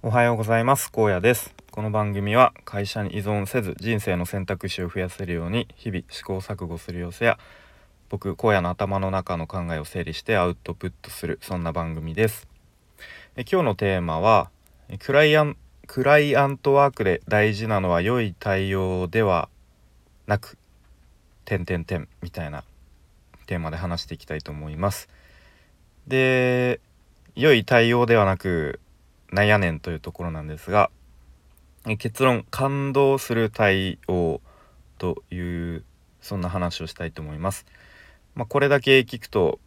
おはようございます。高野です。この番組は会社に依存せず人生の選択肢を増やせるように日々試行錯誤する様子や僕荒野の頭の中の考えを整理してアウトプットするそんな番組です。え今日のテーマはクライアンクライアントワークで大事なのは良い対応ではなく点点点みたいなテーマで話していきたいと思います。で良い対応ではなくなんやねんというところなんですが結論感動する対応というそんな話をしたいと思います。まあ、これだけ聞くと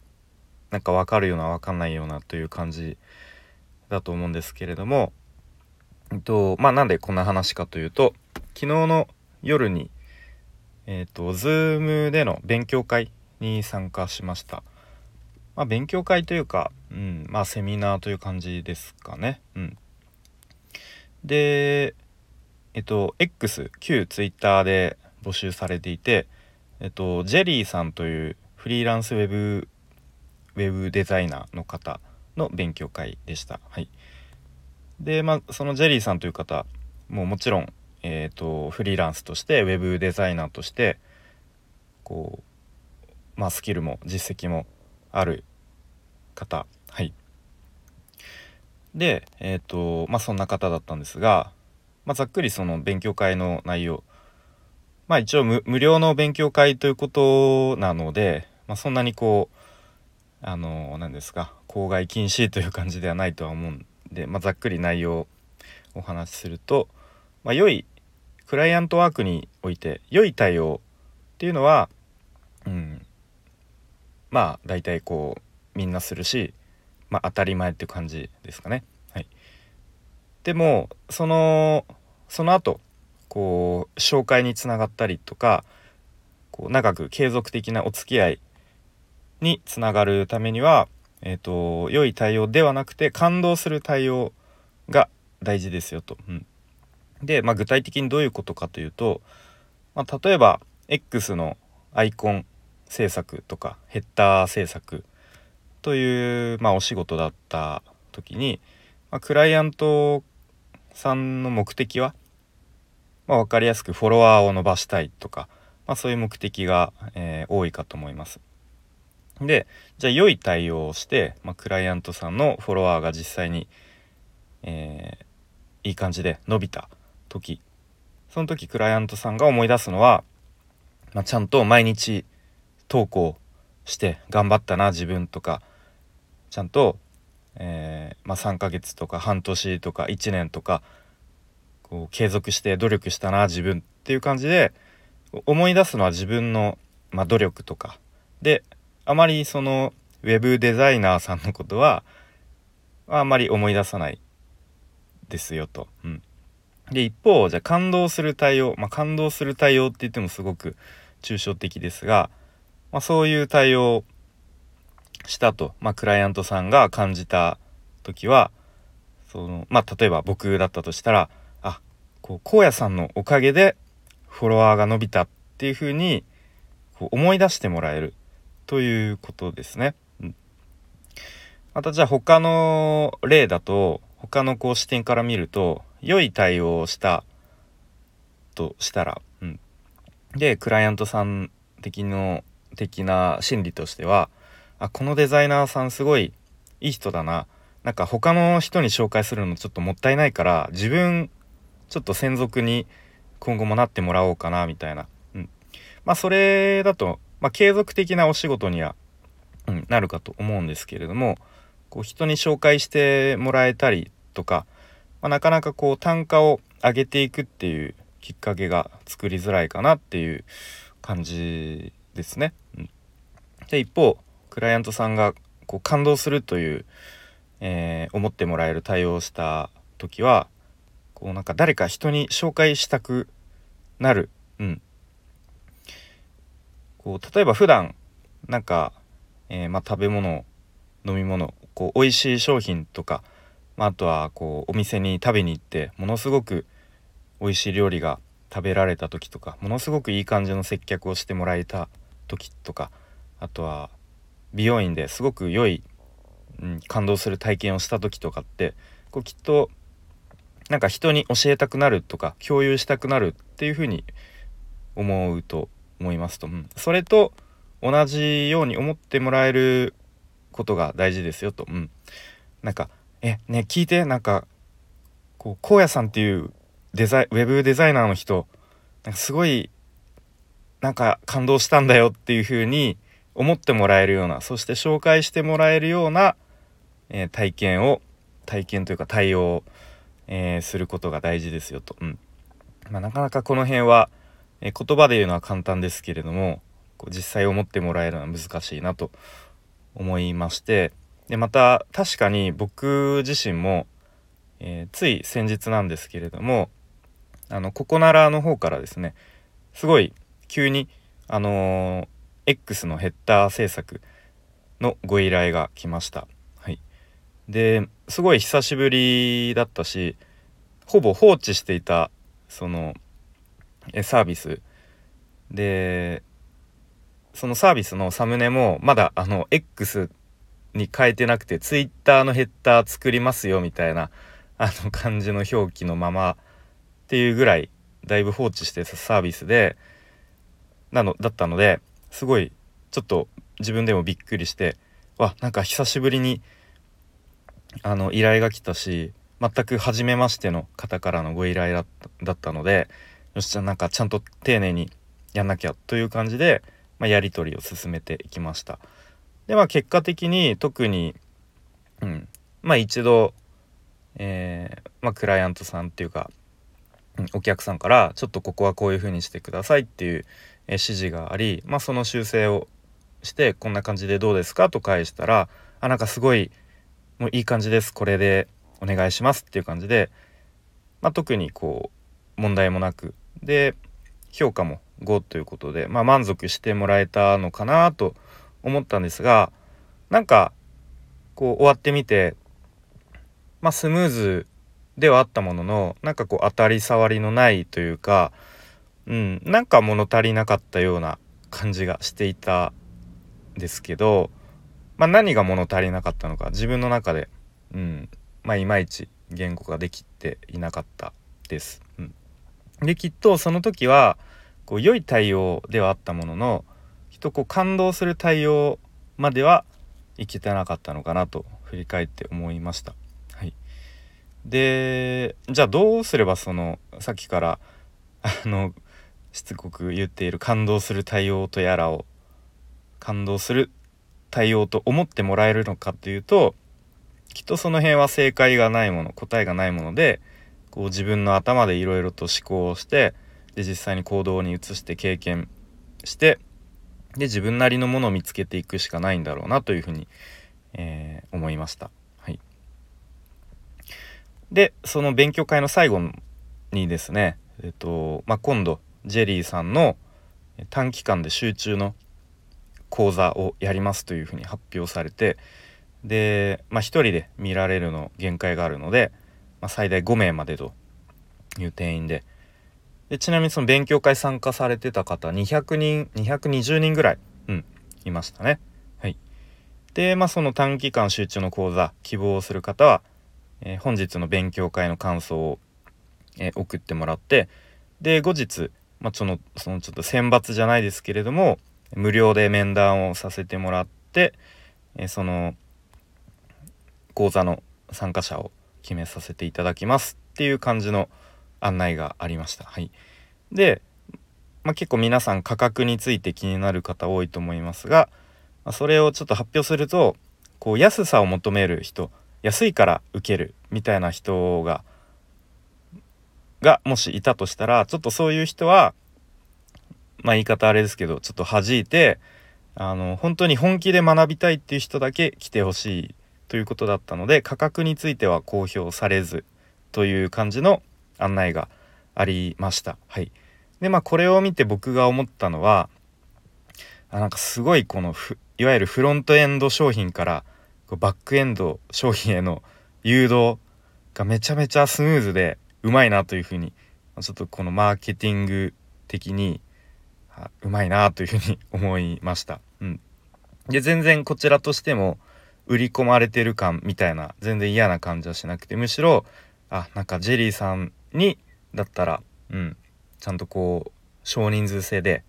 なんか分かるような分かんないようなという感じだと思うんですけれども、えっとまあ、なんでこんな話かというと昨日の夜にえっと Zoom での勉強会に参加しました。まあ、勉強会というか、うん、まあセミナーという感じですかね。うん、で、えっと、X、旧 Twitter で募集されていて、えっと、ジェリーさんというフリーランスウェブ、ウェブデザイナーの方の勉強会でした。はい。で、まあ、そのジェリーさんという方、ももちろん、えっと、フリーランスとして、ウェブデザイナーとして、こう、まあ、スキルも実績もある方。はい。でえっ、ー、とまあそんな方だったんですが、まあ、ざっくりその勉強会の内容。まあ一応無料の勉強会ということなので、まあ、そんなにこうあの何ですか公害禁止という感じではないとは思うんで、まあ、ざっくり内容をお話しすると、まあ、良いクライアントワークにおいて良い対応っていうのは、うん、まあ大体こうみんなするし、まあ、当たり前って感じですかね。はい、でもそのその後こう紹介につながったりとかこう長く継続的なお付き合いにつながるためには、えーと、良い対応ではなくて感動する対応が大事ですよと。うん、で、まあ、具体的にどういうことかというと、まあ、例えば X のアイコン制作とかヘッダー制作という、まあ、お仕事だった時に、まあ、クライアントさんの目的は、まあ、分かりやすくフォロワーを伸ばしたいとか、まあ、そういう目的が、えー、多いかと思います。でじゃあ良い対応をして、まあ、クライアントさんのフォロワーが実際に、えー、いい感じで伸びた時その時クライアントさんが思い出すのは、まあ、ちゃんと毎日投稿して頑張ったな自分とかちゃんと、えー、まあ、3ヶ月とか半年とか1年とかこう継続して努力したな自分っていう感じで思い出すのは自分の、まあ、努力とかであまりそのウェブデザイナーさんのことはあまり思い出さないですよと。うん、で一方じゃあ感動する対応、まあ、感動する対応って言ってもすごく抽象的ですが、まあ、そういう対応したと、まあ、クライアントさんが感じた時はそのまあ例えば僕だったとしたらあこう荒野さんのおかげでフォロワーが伸びたっていうふうにこう思い出してもらえるということですね。うん、またじゃあ他の例だと他のこう視点から見ると良い対応をしたとしたら、うん、でクライアントさん的の的な心理としてはあこのデザイナーさんすごいいい人だな。なんか他の人に紹介するのちょっともったいないから自分ちょっと専属に今後もなってもらおうかなみたいな、うん、まあそれだと、まあ、継続的なお仕事には、うん、なるかと思うんですけれどもこう人に紹介してもらえたりとか、まあ、なかなかこう単価を上げていくっていうきっかけが作りづらいかなっていう感じですね。うん、で一方クライアントさんがこう感動するという、えー、思ってもらえる対応をした時はこうなんか誰か人に紹介したくなる、うん、こう例えば普段なんか、えー、まあ、食べ物飲み物こう美味しい商品とか、まあ、あとはこうお店に食べに行ってものすごく美味しい料理が食べられた時とかものすごくいい感じの接客をしてもらえた時とかあとは美容院ですごく良い、うん、感動する体験をした時とかってこうきっとなんか人に教えたくなるとか共有したくなるっていうふうに思うと思いますと、うん、それと同じように思ってもらえることが大事ですよと、うん、なんかえね聞いてなんかこう荒野さんっていうデザイウェブデザイナーの人なんかすごいなんか感動したんだよっていう風に思ってもらえるようなそして紹介してもらえるような、えー、体験を体験というか対応を、えー、することが大事ですよと、うん。まあ、なかなかこの辺は、えー、言葉で言うのは簡単ですけれどもこう実際思ってもらえるのは難しいなと思いましてでまた確かに僕自身も、えつい先日なんですけれどもあのココナラの方からですねすごい急にあのー、X のヘッダー制作のご依頼が来ました。はい、ですごい久しぶりだったしほぼ放置していたそのサービスでそのサービスのサムネもまだあの X に変えてなくて Twitter のヘッダー作りますよみたいなあの感じの表記のままっていうぐらいだいぶ放置してたサービスでなのだったのですごいちょっと自分でもびっくりしてわなんか久しぶりにあの依頼が来たし全く初めましての方からのご依頼だったのでよしじゃあなんかちゃんと丁寧にやんなきゃという感じで、まあ、やり取りを進めていきました。でまあ結果的に特に、うんまあ、一度、えーまあ、クライアントさんっていうか、うん、お客さんからちょっとここはこういうふうにしてくださいっていう指示があり、まあ、その修正をしてこんな感じでどうですかと返したらあなんかすごいもういい感じです。これでお願いしますっていう感じで、まあ、特にこう問題もなくで評価も5ということで、まあ、満足してもらえたのかなと思ったんですがなんかこう終わってみてまあスムーズではあったもののなんかこう当たり障りのないというかうん、なんか物足りなかったような感じがしていたですけど、まあ、何が物足りなかったのか自分の中で、うんまあ、いまいち言語ができていなかったです。うん、できっとその時はこう良い対応ではあったもののきっとこう感動する対応まではいけてなかったのかなと振り返って思いました。はい、でじゃあどうすればそのさっきからあのしつこく言っている感動する対応とやらを感動する対応と思ってもらえるのかっていうときっとその辺は正解がないもの答えがないものでこう自分の頭でいろいろと思考をしてで実際に行動に移して経験してで自分なりのものを見つけていくしかないんだろうなというふうに、えー、思いました。はい、でその勉強会の最後にですね、えっとまあ、今度ジェリーさんの短期間で集中の講座をやりますというふうに発表されてで、まあ、1人で見られるの限界があるので、まあ、最大5名までという定員ででちなみにその勉強会参加されてた方200人220人ぐらい、うん、いましたね。はい、で、まあ、その短期間集中の講座希望する方は、えー、本日の勉強会の感想を、えー、送ってもらってで後日まあ、そのそのちょっと選抜じゃないですけれども無料で面談をさせてもらって、えその講座の参加者を決めさせていただきますっていう感じの案内がありました。はい、で、まあ、結構皆さん価格について気になる方多いと思いますが、まあ、それをちょっと発表するとこう安さを求める人安いから受けるみたいな人ががもしいたとしたらちょっとそういう人はまあ言い方あれですけどちょっと弾いてあの本当に本気で学びたいっていう人だけ来てほしいということだったので価格については公表されずという感じの案内がありました。はい、でまあこれを見て僕が思ったのはあなんかすごいこのいわゆるフロントエンド商品からバックエンド商品への誘導がめちゃめちゃスムーズでうまいなというふうにちょっとこのマーケティング的にうまいなというふうに思いました。うん、で全然こちらとしても売り込まれてる感みたいな全然嫌な感じはしなくてむしろあなんかジェリーさんにだったらうんちゃんとこう少人数制で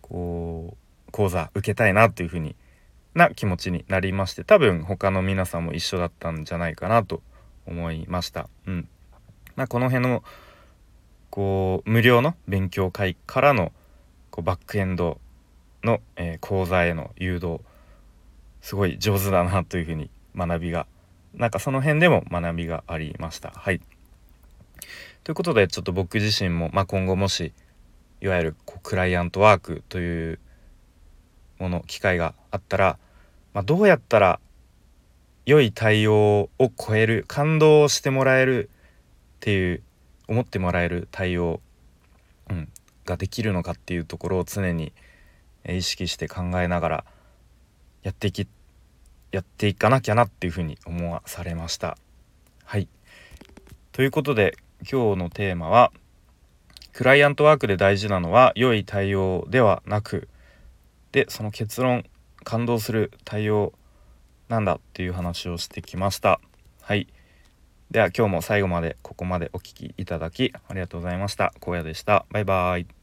こう講座受けたいなっていうふうにな気持ちになりまして多分他の皆さんも一緒だったんじゃないかなと思いました。うんまあ、この辺のこう無料の勉強会からのこうバックエンドの、えー、講座への誘導すごい上手だなというふうに学びがなんかその辺でも学びがありました。はいということでちょっと僕自身も、まあ、今後もしいわゆるこうクライアントワークというもの機会があったら、まあ、どうやったら良い対応を超える感動をしてもらえるっていう思ってもらえる対応、うん、ができるのかっていうところを常に意識して考えながらやっていきやっていかなきゃなっていうふうに思わされました。はい。ということで今日のテーマはクライアントワークで大事なのは良い対応ではなくでその結論感動する対応なんだっていう話をしてきました。はい。では今日も最後までここまでお聴きいただきありがとうございました。荒野でした。バイバーイ。